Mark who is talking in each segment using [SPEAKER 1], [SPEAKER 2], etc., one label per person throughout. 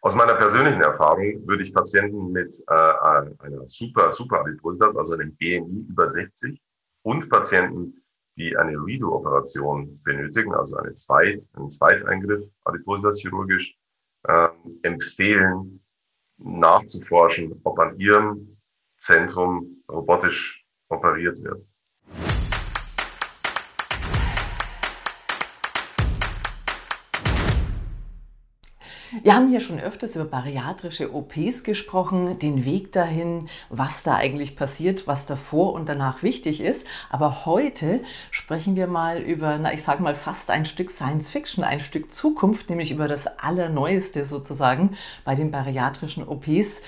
[SPEAKER 1] Aus meiner persönlichen Erfahrung würde ich Patienten mit äh, einer super, super Adipositas, also einem BMI über 60 und Patienten, die eine Redo-Operation benötigen, also eine Zweit, einen Zweiteingriff Adipositas chirurgisch, äh, empfehlen, nachzuforschen, ob an ihrem Zentrum robotisch operiert wird.
[SPEAKER 2] Wir haben hier schon öfters über bariatrische OPs gesprochen, den Weg dahin, was da eigentlich passiert, was davor und danach wichtig ist. Aber heute sprechen wir mal über, na, ich sage mal fast ein Stück Science Fiction, ein Stück Zukunft, nämlich über das Allerneueste sozusagen bei den bariatrischen OPs.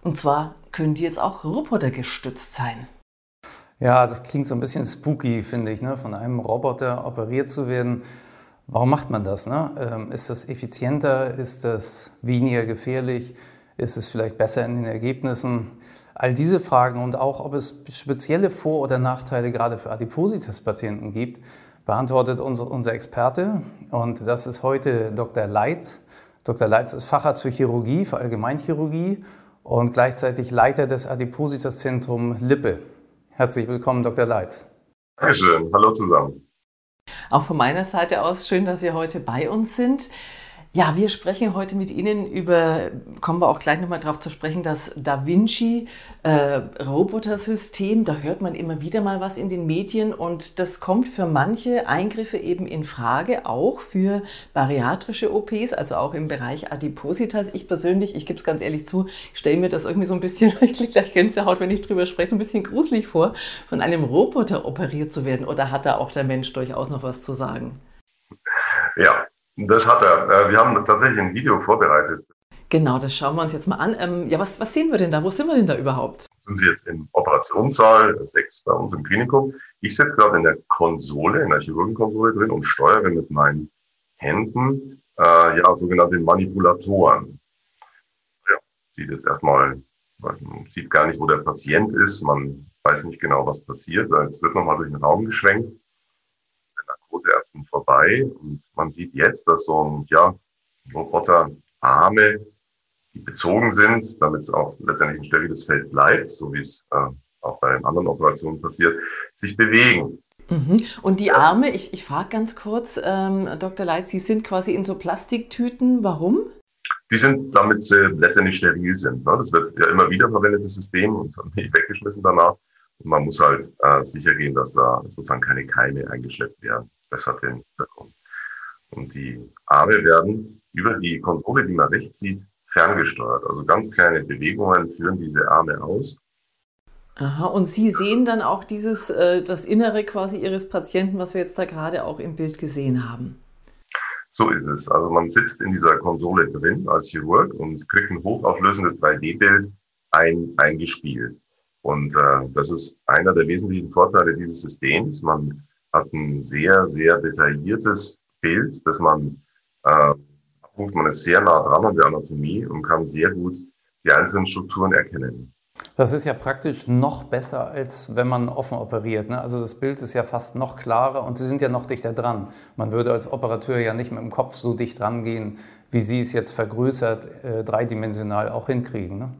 [SPEAKER 2] Und zwar können die jetzt auch robotergestützt sein.
[SPEAKER 3] Ja, das klingt so ein bisschen spooky, finde ich, ne? von einem Roboter operiert zu werden. Warum macht man das? Ne? Ähm, ist das effizienter? Ist das weniger gefährlich? Ist es vielleicht besser in den Ergebnissen? All diese Fragen und auch, ob es spezielle Vor- oder Nachteile gerade für Adipositas-Patienten gibt, beantwortet unser, unser Experte. Und das ist heute Dr. Leitz. Dr. Leitz ist Facharzt für Chirurgie, für Allgemeinchirurgie und gleichzeitig Leiter des Adipositas-Zentrum Lippe. Herzlich willkommen, Dr. Leitz.
[SPEAKER 1] Dankeschön. Hallo zusammen.
[SPEAKER 2] Auch von meiner Seite aus schön, dass Sie heute bei uns sind. Ja, wir sprechen heute mit Ihnen über, kommen wir auch gleich nochmal darauf zu sprechen, das Da Vinci äh, Robotersystem. Da hört man immer wieder mal was in den Medien und das kommt für manche Eingriffe eben in Frage, auch für bariatrische OPs, also auch im Bereich Adipositas. Ich persönlich, ich gebe es ganz ehrlich zu, stelle mir das irgendwie so ein bisschen, ich kriege gleich Gänsehaut, wenn ich drüber spreche, so ein bisschen gruselig vor, von einem Roboter operiert zu werden. Oder hat da auch der Mensch durchaus noch was zu sagen?
[SPEAKER 1] Ja, das hat er. Äh, wir haben tatsächlich ein Video vorbereitet.
[SPEAKER 2] Genau, das schauen wir uns jetzt mal an. Ähm, ja, was, was sehen wir denn da? Wo sind wir denn da überhaupt?
[SPEAKER 1] Sind Sie jetzt im Operationssaal 6 bei uns im Klinikum? Ich sitze gerade in der Konsole, in der Chirurgenkonsole drin und steuere mit meinen Händen äh, ja sogenannte Manipulatoren. Ja, sieht jetzt erstmal, man sieht gar nicht, wo der Patient ist, man weiß nicht genau, was passiert. Jetzt wird nochmal durch den Raum geschwenkt. Narkoseärzten vorbei. Und man sieht jetzt, dass so ein ja, Roboterarme, die bezogen sind, damit es auch letztendlich ein steriles Feld bleibt, so wie es äh, auch bei anderen Operationen passiert, sich bewegen.
[SPEAKER 2] Mhm. Und die Arme, ich, ich frage ganz kurz, ähm, Dr. Leitz, die sind quasi in so Plastiktüten. Warum?
[SPEAKER 1] Die sind, damit sie letztendlich steril sind. Ne? Das wird ja immer wieder verwendetes System und nicht weggeschmissen danach. Und man muss halt äh, sicher gehen, dass da sozusagen keine Keime eingeschleppt werden. Das hat den Hintergrund. Und die Arme werden über die Konsole, die man rechts sieht, ferngesteuert. Also ganz kleine Bewegungen führen diese Arme aus.
[SPEAKER 2] Aha, und Sie sehen dann auch dieses, äh, das Innere quasi Ihres Patienten, was wir jetzt da gerade auch im Bild gesehen haben.
[SPEAKER 1] So ist es. Also man sitzt in dieser Konsole drin als Chirurg und kriegt ein hochauflösendes 3D-Bild ein, eingespielt. Und äh, das ist einer der wesentlichen Vorteile dieses Systems. Man hat ein sehr, sehr detailliertes Bild, das man äh, man ist sehr nah dran an der Anatomie und kann sehr gut die einzelnen Strukturen erkennen.
[SPEAKER 3] Das ist ja praktisch noch besser, als wenn man offen operiert. Ne? Also das Bild ist ja fast noch klarer und Sie sind ja noch dichter dran. Man würde als Operateur ja nicht mit dem Kopf so dicht rangehen, wie Sie es jetzt vergrößert, äh, dreidimensional auch hinkriegen. Ne?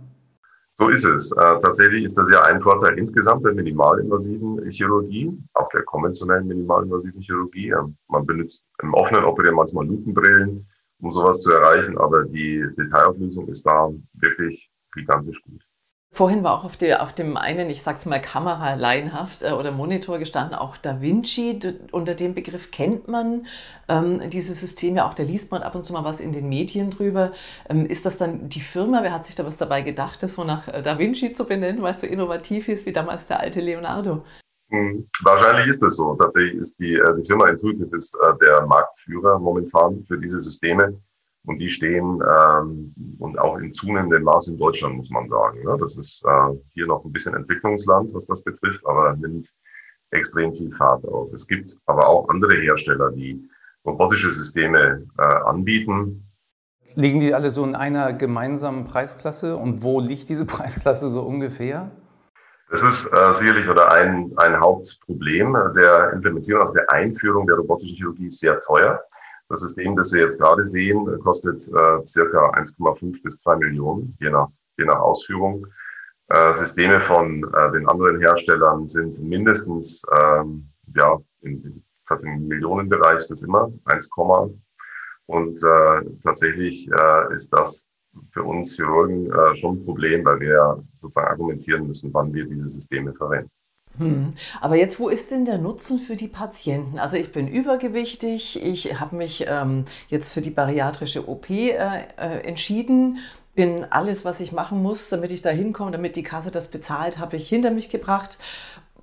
[SPEAKER 1] So ist es. Äh, tatsächlich ist das ja ein Vorteil insgesamt der minimalinvasiven Chirurgie, auch der konventionellen minimalinvasiven Chirurgie. Ähm, man benutzt im offenen Operieren manchmal Lupenbrillen, um sowas zu erreichen, aber die Detailauflösung ist da wirklich gigantisch gut.
[SPEAKER 2] Vorhin war auch auf, der, auf dem einen, ich sag's mal Kamera laienhaft äh, oder Monitor gestanden, auch Da Vinci. unter dem Begriff kennt man ähm, diese Systeme, auch da liest man ab und zu mal was in den Medien drüber. Ähm, ist das dann die Firma? Wer hat sich da was dabei gedacht, das so nach äh, Da Vinci zu benennen, weil es so innovativ ist wie damals der alte Leonardo?
[SPEAKER 1] Hm, wahrscheinlich ist es so. Tatsächlich ist die, äh, die Firma Intuitive ist, äh, der Marktführer momentan für diese Systeme. Und die stehen ähm, und auch in zunehmendem Maß in Deutschland, muss man sagen. Ne? Das ist äh, hier noch ein bisschen Entwicklungsland, was das betrifft, aber nimmt extrem viel Fahrt auf. Es gibt aber auch andere Hersteller, die robotische Systeme äh, anbieten.
[SPEAKER 3] Liegen die alle so in einer gemeinsamen Preisklasse? Und wo liegt diese Preisklasse so ungefähr?
[SPEAKER 1] Das ist äh, sicherlich oder ein, ein Hauptproblem der Implementierung, also der Einführung der robotischen Chirurgie ist sehr teuer. Das System, das Sie jetzt gerade sehen, kostet äh, circa 1,5 bis 2 Millionen, je nach, je nach Ausführung. Äh, Systeme von äh, den anderen Herstellern sind mindestens ähm, ja, im, im Millionenbereich, das immer 1, und äh, tatsächlich äh, ist das für uns Chirurgen äh, schon ein Problem, weil wir sozusagen argumentieren müssen, wann wir diese Systeme verwenden.
[SPEAKER 2] Hm. Aber jetzt, wo ist denn der Nutzen für die Patienten? Also ich bin übergewichtig, ich habe mich ähm, jetzt für die bariatrische OP äh, äh, entschieden, bin alles, was ich machen muss, damit ich da hinkomme, damit die Kasse das bezahlt, habe ich hinter mich gebracht.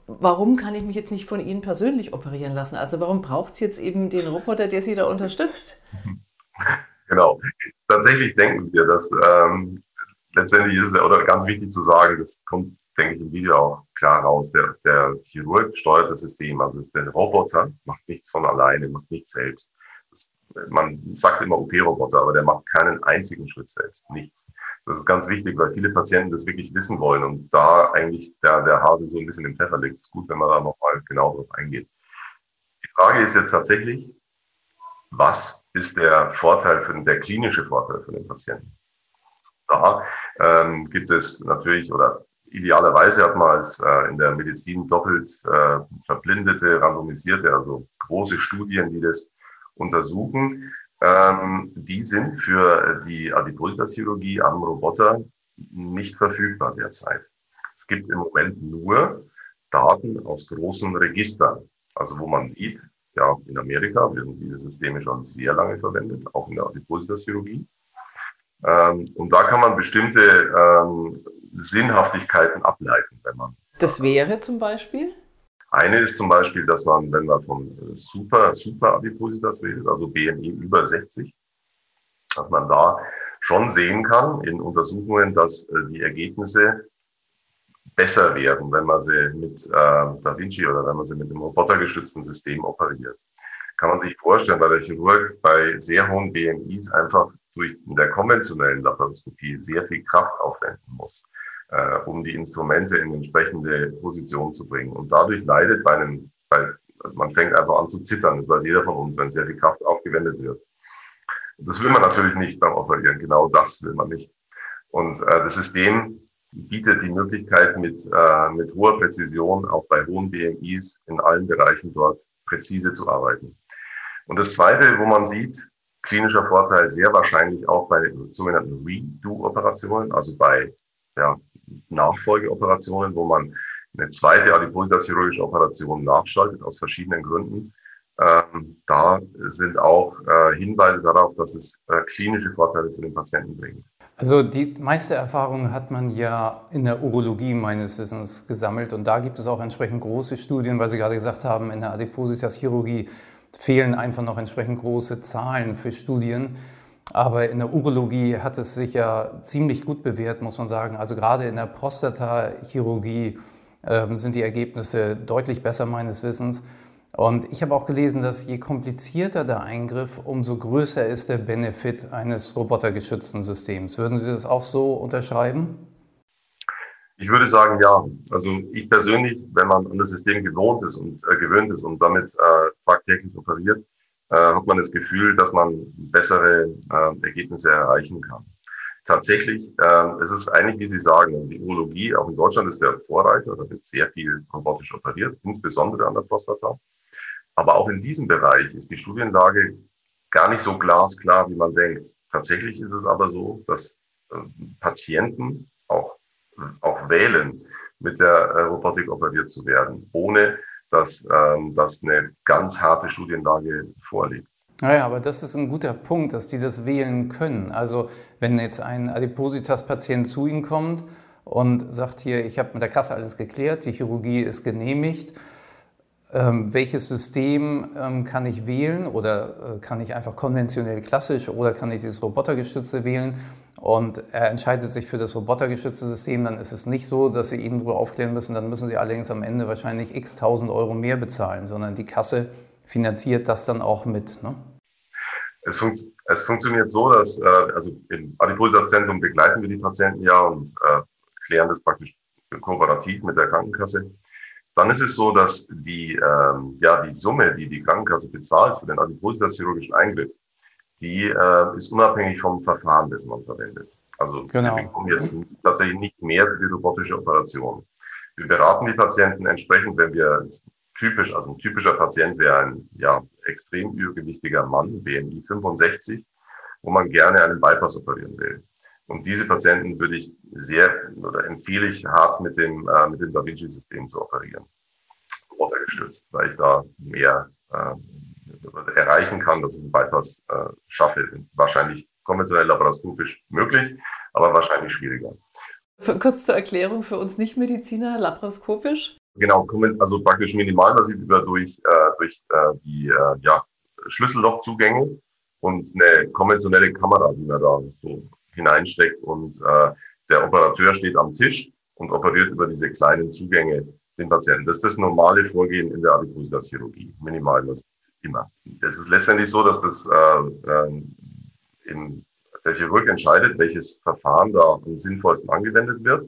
[SPEAKER 2] Warum kann ich mich jetzt nicht von Ihnen persönlich operieren lassen? Also warum braucht es jetzt eben den Roboter, der Sie da unterstützt?
[SPEAKER 1] Genau. Tatsächlich denken wir, dass ähm, letztendlich ist es, oder ganz wichtig zu sagen, das kommt, denke ich, im Video auch klar raus, der, der Chirurg steuert das System, also der Roboter macht nichts von alleine, macht nichts selbst. Das, man sagt immer OP-Roboter, aber der macht keinen einzigen Schritt selbst, nichts. Das ist ganz wichtig, weil viele Patienten das wirklich wissen wollen und da eigentlich der, der Hase so ein bisschen im Pfeffer liegt. Es ist gut, wenn man da nochmal genau drauf eingeht. Die Frage ist jetzt tatsächlich, was ist der Vorteil für den, der klinische Vorteil für den Patienten? Da ähm, gibt es natürlich oder idealerweise hat man als äh, in der Medizin doppelt äh, verblindete, randomisierte, also große Studien, die das untersuchen. Ähm, die sind für die Adipositas-Chirurgie am Roboter nicht verfügbar derzeit. Es gibt im Moment nur Daten aus großen Registern, also wo man sieht, ja, in Amerika werden diese Systeme schon sehr lange verwendet, auch in der Adipositas-Chirurgie. Ähm, und da kann man bestimmte ähm, Sinnhaftigkeiten ableiten, wenn man.
[SPEAKER 2] Das wäre zum Beispiel?
[SPEAKER 1] Eine ist zum Beispiel, dass man, wenn man von Super, Super Adipositas redet, also BMI über 60, dass man da schon sehen kann in Untersuchungen, dass äh, die Ergebnisse besser werden, wenn man sie mit äh, Da Vinci oder wenn man sie mit einem robotergestützten System operiert. Kann man sich vorstellen, weil der Chirurg bei sehr hohen BMIs einfach durch in der konventionellen Laparoskopie sehr viel Kraft aufwenden muss, äh, um die Instrumente in entsprechende Position zu bringen. Und dadurch leidet bei einem, bei, man fängt einfach an zu zittern, das weiß jeder von uns, wenn sehr viel Kraft aufgewendet wird. Das will man natürlich nicht beim Operieren, genau das will man nicht. Und äh, das System bietet die Möglichkeit, mit, äh, mit hoher Präzision auch bei hohen BMIs in allen Bereichen dort präzise zu arbeiten. Und das Zweite, wo man sieht, klinischer Vorteil sehr wahrscheinlich auch bei sogenannten Redo-Operationen, also bei ja, Nachfolgeoperationen, wo man eine zweite Adipositas-chirurgische Operation nachschaltet aus verschiedenen Gründen. Ähm, da sind auch äh, Hinweise darauf, dass es äh, klinische Vorteile für den Patienten bringt.
[SPEAKER 3] Also die meiste Erfahrung hat man ja in der Urologie meines Wissens gesammelt und da gibt es auch entsprechend große Studien, weil Sie gerade gesagt haben, in der Adipositas-Chirurgie fehlen einfach noch entsprechend große Zahlen für Studien. Aber in der Urologie hat es sich ja ziemlich gut bewährt, muss man sagen. Also gerade in der Prostata-Chirurgie äh, sind die Ergebnisse deutlich besser meines Wissens. Und ich habe auch gelesen, dass je komplizierter der Eingriff, umso größer ist der Benefit eines robotergeschützten Systems. Würden Sie das auch so unterschreiben?
[SPEAKER 1] Ich würde sagen, ja. Also ich persönlich, wenn man an das System gewohnt ist und äh, gewöhnt ist und damit äh, tagtäglich operiert, äh, hat man das Gefühl, dass man bessere äh, Ergebnisse erreichen kann. Tatsächlich, äh, es ist eigentlich, wie Sie sagen, die Urologie, auch in Deutschland ist der Vorreiter, da wird sehr viel robotisch operiert, insbesondere an der Prostata. Aber auch in diesem Bereich ist die Studienlage gar nicht so glasklar, wie man denkt. Tatsächlich ist es aber so, dass äh, Patienten auch, auch wählen, mit der äh, Robotik operiert zu werden, ohne dass, ähm, dass eine ganz harte Studienlage vorliegt.
[SPEAKER 3] Naja, aber das ist ein guter Punkt, dass die das wählen können. Also wenn jetzt ein Adipositas-Patient zu Ihnen kommt und sagt hier, ich habe mit der Kasse alles geklärt, die Chirurgie ist genehmigt, ähm, welches System ähm, kann ich wählen oder äh, kann ich einfach konventionell klassisch oder kann ich dieses robotergestützte wählen und er entscheidet sich für das robotergestützte System, dann ist es nicht so, dass Sie ihn darüber aufklären müssen, dann müssen Sie allerdings am Ende wahrscheinlich x tausend Euro mehr bezahlen, sondern die Kasse finanziert das dann auch mit. Ne?
[SPEAKER 1] Es, funkt, es, funktioniert so, dass äh, also im Adipositas-Zentrum begleiten wir die Patienten ja und äh, klären das praktisch kooperativ mit der Krankenkasse. Dann ist es so, dass die, ähm, ja, die Summe, die die Krankenkasse bezahlt für den Adipositas-chirurgischen Eingriff, die äh, ist unabhängig vom Verfahren, das man verwendet. Also genau. wir bekommen jetzt tatsächlich nicht mehr für die robotische Operation. Wir beraten die Patienten entsprechend, wenn wir typisch, also ein typischer Patient wäre ein ja, extrem übergewichtiger Mann, BMI 65, wo man gerne einen Bypass operieren will. Und diese Patienten würde ich sehr oder empfehle ich hart mit dem, äh, mit dem Da Vinci-System zu operieren. Runtergestützt, weil ich da mehr äh, erreichen kann, dass ich einen Bypass äh, schaffe. Wahrscheinlich konventionell laparoskopisch möglich, aber wahrscheinlich schwieriger.
[SPEAKER 2] Kurz zur Erklärung für uns Nichtmediziner, laparoskopisch?
[SPEAKER 1] Genau, also praktisch minimalinvasiv durch, äh, durch äh, die äh, ja, Schlüssellochzugänge und eine konventionelle Kamera, die man da so hineinsteckt und äh, der Operateur steht am Tisch und operiert über diese kleinen Zugänge den Patienten. Das ist das normale Vorgehen in der Adipositas-Chirurgie, minimal das immer. Es ist letztendlich so, dass das äh, äh, im, der Chirurg entscheidet, welches Verfahren da am sinnvollsten angewendet wird.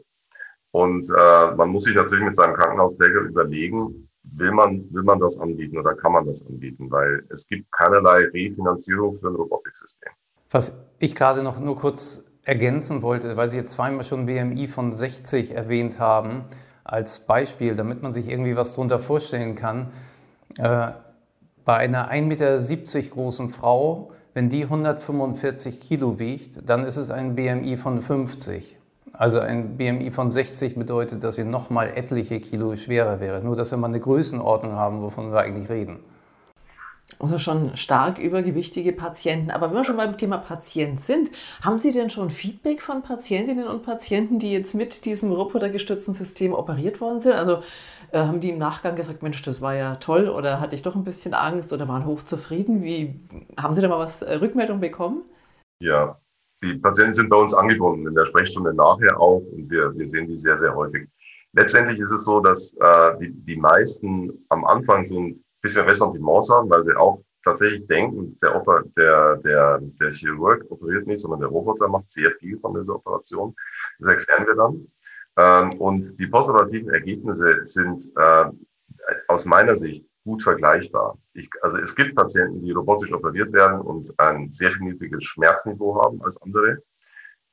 [SPEAKER 1] Und äh, man muss sich natürlich mit seinem Krankenhausträger überlegen, will man, will man das anbieten oder kann man das anbieten, weil es gibt keinerlei Refinanzierung für ein Robotiksystem.
[SPEAKER 3] Was ich gerade noch nur kurz ergänzen wollte, weil Sie jetzt zweimal schon BMI von 60 erwähnt haben, als Beispiel, damit man sich irgendwie was darunter vorstellen kann. Äh, bei einer 1,70 Meter großen Frau, wenn die 145 Kilo wiegt, dann ist es ein BMI von 50. Also ein BMI von 60 bedeutet, dass sie nochmal etliche Kilo schwerer wäre. Nur, dass wir mal eine Größenordnung haben, wovon wir eigentlich reden.
[SPEAKER 2] Also schon stark übergewichtige Patienten. Aber wenn wir schon beim Thema Patient sind, haben Sie denn schon Feedback von Patientinnen und Patienten, die jetzt mit diesem robotergestützten System operiert worden sind? Also äh, haben die im Nachgang gesagt, Mensch, das war ja toll oder hatte ich doch ein bisschen Angst oder waren hochzufrieden? Wie, haben Sie da mal was äh, Rückmeldung bekommen?
[SPEAKER 1] Ja, die Patienten sind bei uns angebunden in der Sprechstunde nachher auch und wir, wir sehen die sehr, sehr häufig. Letztendlich ist es so, dass äh, die, die meisten am Anfang so ein bisschen Ressentiments haben, weil sie auch tatsächlich denken, der, Oper, der, der, der Chirurg operiert nicht, sondern der Roboter macht sehr viel von dieser Operation. Das erklären wir dann. Ähm, und die postoperativen Ergebnisse sind äh, aus meiner Sicht gut vergleichbar. Ich, also es gibt Patienten, die robotisch operiert werden und ein sehr viel niedriges Schmerzniveau haben als andere.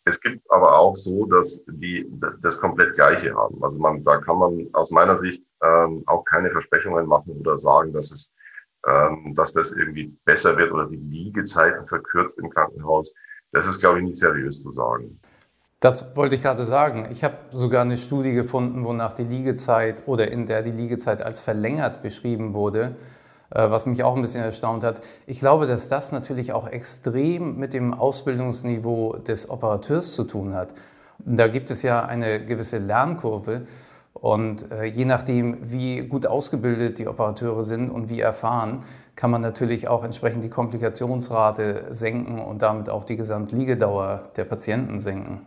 [SPEAKER 1] Es gibt aber auch so, dass die das komplett Gleiche haben. Also man, da kann man aus meiner Sicht ähm, auch keine Versprechungen machen oder sagen, dass es, ähm, dass das irgendwie besser wird oder die Liegezeiten verkürzt im Krankenhaus. Das ist, glaube ich, nicht seriös zu sagen.
[SPEAKER 3] Das wollte ich gerade sagen. Ich habe sogar eine Studie gefunden, wonach die Liegezeit oder in der die Liegezeit als verlängert beschrieben wurde. Äh, was mich auch ein bisschen erstaunt hat. Ich glaube, dass das natürlich auch extrem mit dem Ausbildungsniveau des Operateurs zu tun hat. Da gibt es ja eine gewisse Lernkurve und äh, je nachdem, wie gut ausgebildet die Operateure sind und wie erfahren, kann man natürlich auch entsprechend die Komplikationsrate senken und damit auch die Gesamtliegedauer der Patienten senken.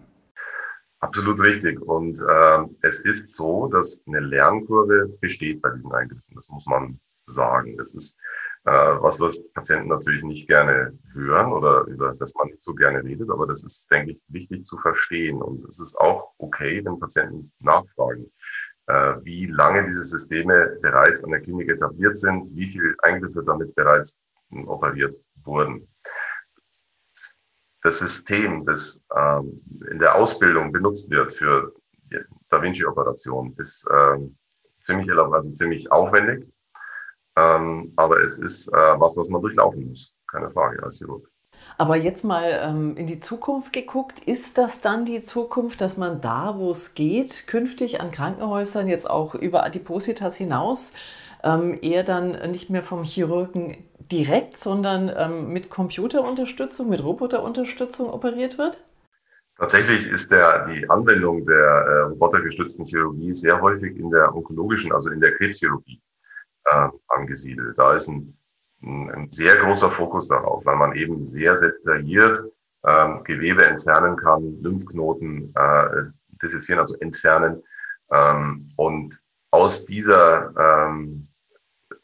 [SPEAKER 1] Absolut richtig. Und äh, es ist so, dass eine Lernkurve besteht bei diesen Eingriffen. Das muss man sagen. Das ist äh, was, was Patienten natürlich nicht gerne hören oder über das man nicht so gerne redet, aber das ist, denke ich, wichtig zu verstehen. Und es ist auch okay, wenn Patienten nachfragen, äh, wie lange diese Systeme bereits an der Klinik etabliert sind, wie viele Eingriffe damit bereits operiert wurden. Das System, das ähm, in der Ausbildung benutzt wird für Da Vinci-Operationen, ist ähm, ziemlich, also ziemlich aufwendig ähm, aber es ist äh, was, was man durchlaufen muss. Keine Frage als Chirurg.
[SPEAKER 2] Aber jetzt mal ähm, in die Zukunft geguckt, ist das dann die Zukunft, dass man da, wo es geht, künftig an Krankenhäusern jetzt auch über Adipositas hinaus ähm, eher dann nicht mehr vom Chirurgen direkt, sondern ähm, mit Computerunterstützung, mit Roboterunterstützung operiert wird?
[SPEAKER 1] Tatsächlich ist der, die Anwendung der äh, robotergestützten Chirurgie sehr häufig in der onkologischen, also in der Krebschirurgie äh, angesiedelt. Da ist ein, ein, sehr großer Fokus darauf, weil man eben sehr, sehr detailliert ähm, Gewebe entfernen kann, Lymphknoten äh, dissezieren, also entfernen. Ähm, und aus dieser, ähm,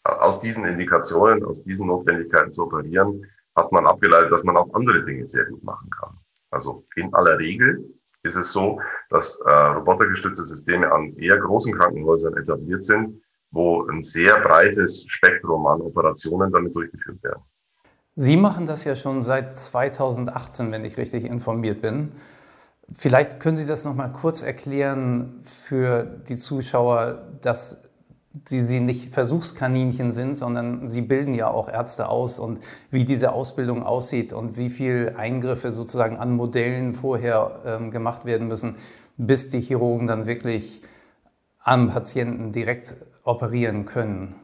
[SPEAKER 1] aus diesen Indikationen, aus diesen Notwendigkeiten zu operieren, hat man abgeleitet, dass man auch andere Dinge sehr gut machen kann. Also in aller Regel ist es so, dass äh, robotergestützte Systeme an eher großen Krankenhäusern etabliert sind, wo ein sehr breites Spektrum an Operationen damit durchgeführt werden.
[SPEAKER 3] Sie machen das ja schon seit 2018, wenn ich richtig informiert bin. Vielleicht können Sie das noch mal kurz erklären für die Zuschauer, dass Sie, Sie nicht Versuchskaninchen sind, sondern Sie bilden ja auch Ärzte aus und wie diese Ausbildung aussieht und wie viele Eingriffe sozusagen an Modellen vorher ähm, gemacht werden müssen, bis die Chirurgen dann wirklich am Patienten direkt operieren können.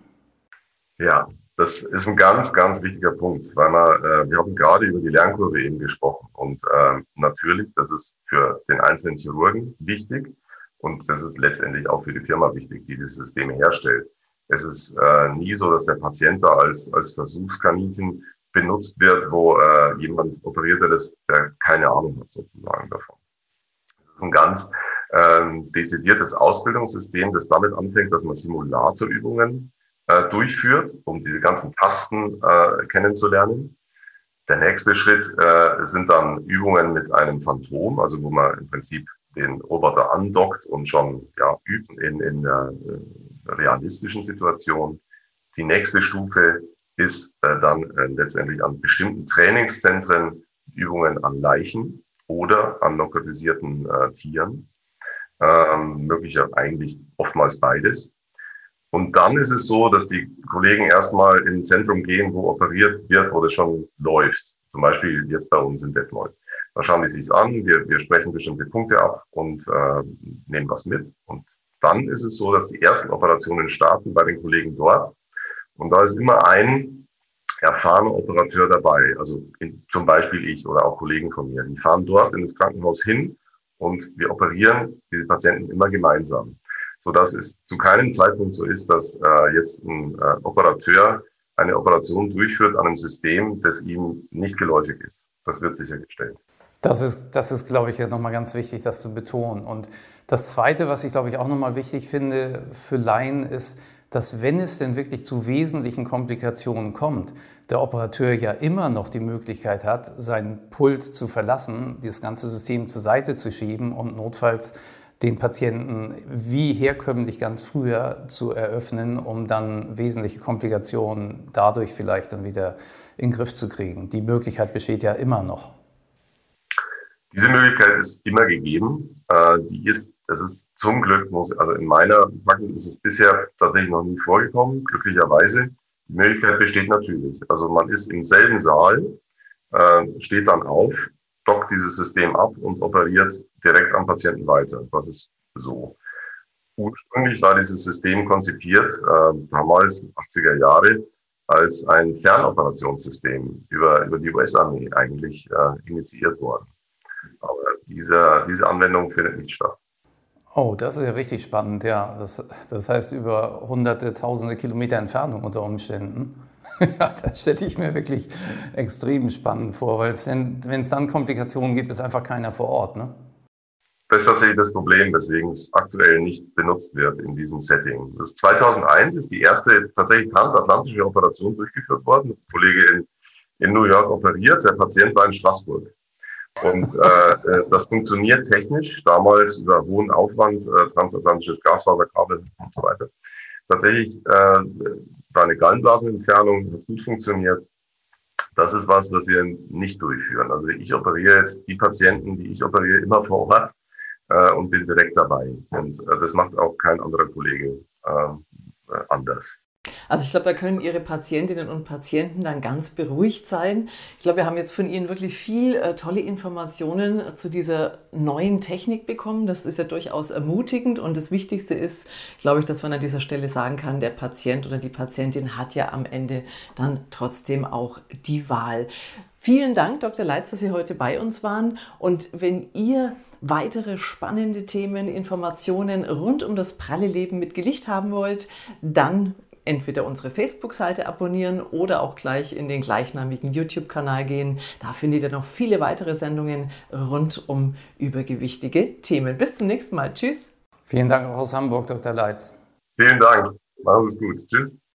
[SPEAKER 1] Ja, das ist ein ganz, ganz wichtiger Punkt, weil man, äh, wir haben gerade über die Lernkurve eben gesprochen. Und äh, natürlich, das ist für den einzelnen Chirurgen wichtig und das ist letztendlich auch für die Firma wichtig, die das System herstellt. Es ist äh, nie so, dass der Patient da als, als Versuchskaninchen benutzt wird, wo äh, jemand operiert, das, der keine Ahnung hat sozusagen davon. Das ist ein ganz dezidiertes Ausbildungssystem, das damit anfängt, dass man Simulatorübungen äh, durchführt, um diese ganzen Tasten äh, kennenzulernen. Der nächste Schritt äh, sind dann Übungen mit einem Phantom, also wo man im Prinzip den Roboter andockt und schon ja, übt in, in der äh, realistischen Situation. Die nächste Stufe ist äh, dann äh, letztendlich an bestimmten Trainingszentren Übungen an Leichen oder an narkotisierten äh, Tieren. Ähm, möglicher eigentlich oftmals beides. Und dann ist es so, dass die Kollegen erstmal in ein Zentrum gehen, wo operiert wird, wo das schon läuft. Zum Beispiel jetzt bei uns in Detmold. Da schauen die sich an, wir, wir sprechen bestimmte Punkte ab und äh, nehmen was mit. Und dann ist es so, dass die ersten Operationen starten bei den Kollegen dort. Und da ist immer ein erfahrener Operateur dabei. Also in, zum Beispiel ich oder auch Kollegen von mir. Die fahren dort in das Krankenhaus hin und wir operieren diese Patienten immer gemeinsam so dass es zu keinem Zeitpunkt so ist, dass äh, jetzt ein äh, Operateur eine Operation durchführt an einem System, das ihm nicht geläufig ist. Das wird sichergestellt.
[SPEAKER 3] Das ist, das ist, glaube ich, nochmal ganz wichtig, das zu betonen. Und das Zweite, was ich, glaube ich, auch nochmal wichtig finde für Laien, ist, dass wenn es denn wirklich zu wesentlichen Komplikationen kommt, der Operateur ja immer noch die Möglichkeit hat, sein Pult zu verlassen, das ganze System zur Seite zu schieben und notfalls den Patienten wie herkömmlich ganz früher zu eröffnen, um dann wesentliche Komplikationen dadurch vielleicht dann wieder in den Griff zu kriegen. Die Möglichkeit besteht ja immer noch.
[SPEAKER 1] Diese Möglichkeit ist immer gegeben. Äh, die ist, das ist zum Glück, also in meiner Praxis ist es bisher tatsächlich noch nie vorgekommen, glücklicherweise. Die Möglichkeit besteht natürlich. Also man ist im selben Saal, äh, steht dann auf, dockt dieses System ab und operiert direkt am Patienten weiter. Das ist so. Ursprünglich war dieses System konzipiert, äh, damals 80er Jahre, als ein Fernoperationssystem über, über die US-Armee eigentlich äh, initiiert worden. Aber diese, diese Anwendung findet nicht statt.
[SPEAKER 3] Oh, das ist ja richtig spannend, ja. Das, das heißt über hunderte, tausende Kilometer Entfernung unter Umständen. ja, das stelle ich mir wirklich extrem spannend vor, weil wenn es dann Komplikationen gibt, ist einfach keiner vor Ort. Ne?
[SPEAKER 1] Das ist tatsächlich das Problem, weswegen es aktuell nicht benutzt wird in diesem Setting. Das 2001 ist die erste tatsächlich transatlantische Operation durchgeführt worden. Ein Kollege in, in New York operiert, der Patient war in Straßburg. Und äh, äh, das funktioniert technisch, damals über hohen Aufwand, äh, transatlantisches Gasfaserkabel und so weiter. Tatsächlich äh, war eine Gallenblasenentfernung, hat gut funktioniert. Das ist was, was wir nicht durchführen. Also ich operiere jetzt die Patienten, die ich operiere, immer vor Ort äh, und bin direkt dabei. Und äh, das macht auch kein anderer Kollege ähm, äh, anders.
[SPEAKER 2] Also ich glaube, da können Ihre Patientinnen und Patienten dann ganz beruhigt sein. Ich glaube, wir haben jetzt von Ihnen wirklich viel äh, tolle Informationen äh, zu dieser neuen Technik bekommen. Das ist ja durchaus ermutigend und das Wichtigste ist, glaube ich, dass man an dieser Stelle sagen kann, der Patient oder die Patientin hat ja am Ende dann trotzdem auch die Wahl. Vielen Dank, Dr. Leitz, dass Sie heute bei uns waren. Und wenn ihr weitere spannende Themen, Informationen rund um das pralle Leben mit Gelicht haben wollt, dann entweder unsere Facebook-Seite abonnieren oder auch gleich in den gleichnamigen YouTube-Kanal gehen. Da findet ihr noch viele weitere Sendungen rund um übergewichtige Themen. Bis zum nächsten Mal. Tschüss.
[SPEAKER 3] Vielen Dank auch aus Hamburg, Dr. Leitz.
[SPEAKER 1] Vielen Dank. Machen Sie es gut. Tschüss.